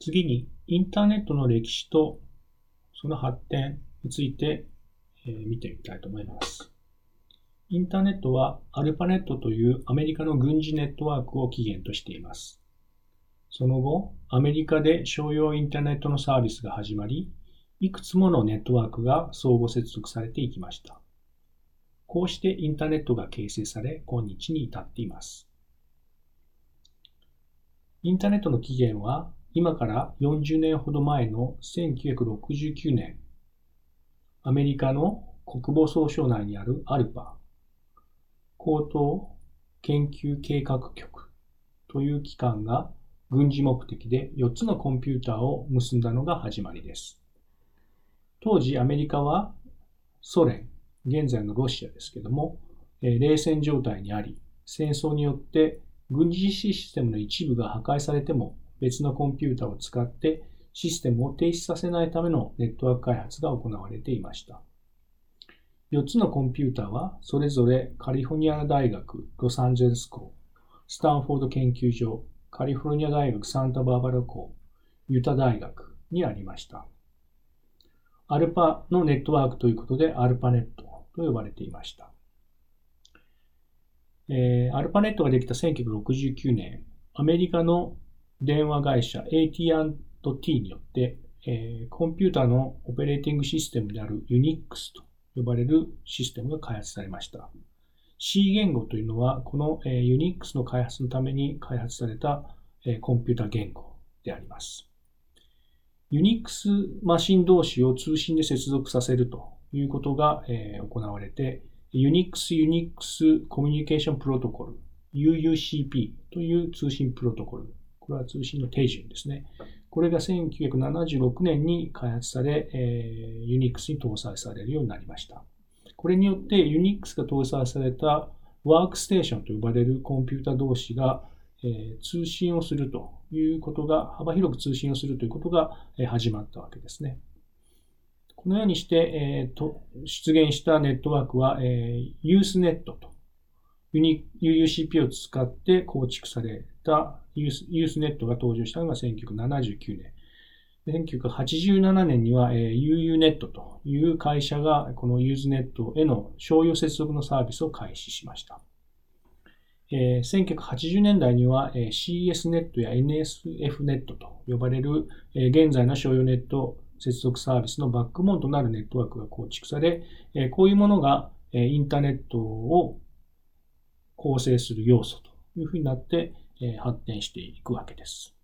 次に、インターネットの歴史とその発展について、えー、見てみたいと思います。インターネットはアルパネットというアメリカの軍事ネットワークを起源としています。その後、アメリカで商用インターネットのサービスが始まり、いくつものネットワークが相互接続されていきました。こうしてインターネットが形成され、今日に至っています。インターネットの起源は、今から40年ほど前の1969年、アメリカの国防総省内にあるアルパ、高等研究計画局という機関が軍事目的で4つのコンピューターを結んだのが始まりです。当時アメリカはソ連、現在のロシアですけども、冷戦状態にあり、戦争によって軍事システムの一部が破壊されても別のコンピュータを使ってシステムを停止させないためのネットワーク開発が行われていました。4つのコンピュータはそれぞれカリフォルニア大学ロサンゼルス校、スタンフォード研究所、カリフォルニア大学サンタバーバラ校、ユタ大学にありました。アルパのネットワークということでアルパネットと呼ばれていました。えー、アルパネットができた1969年、アメリカの電話会社 AT&T によって、えー、コンピューターのオペレーティングシステムである Unix と呼ばれるシステムが開発されました。C 言語というのは、この、えー、Unix の開発のために開発された、えー、コンピュータ言語であります。Unix マシン同士を通信で接続させるということが、えー、行われて、Unix Unix Communication Protocol UUCP という通信プロトコル。これは通信の手順ですね。これが1976年に開発され、えー、Unix に搭載されるようになりました。これによって Unix が搭載されたワークステーションと呼ばれるコンピュータ同士が、え、通信をするということが、幅広く通信をするということが、え、始まったわけですね。このようにして、えー、と出現したネットワークは、え、ユースネットと UUCP を使って構築されたユースネットが登場したのが1979年。1987年には、UUNET という会社がこのユーズネットへの商用接続のサービスを開始しました。1980年代には、CSNet や NSFNet と呼ばれる、現在の商用ネット接続サービスのバックボーンとなるネットワークが構築され、こういうものが、インターネットを構成する要素というふうになって、え発展していくわけです。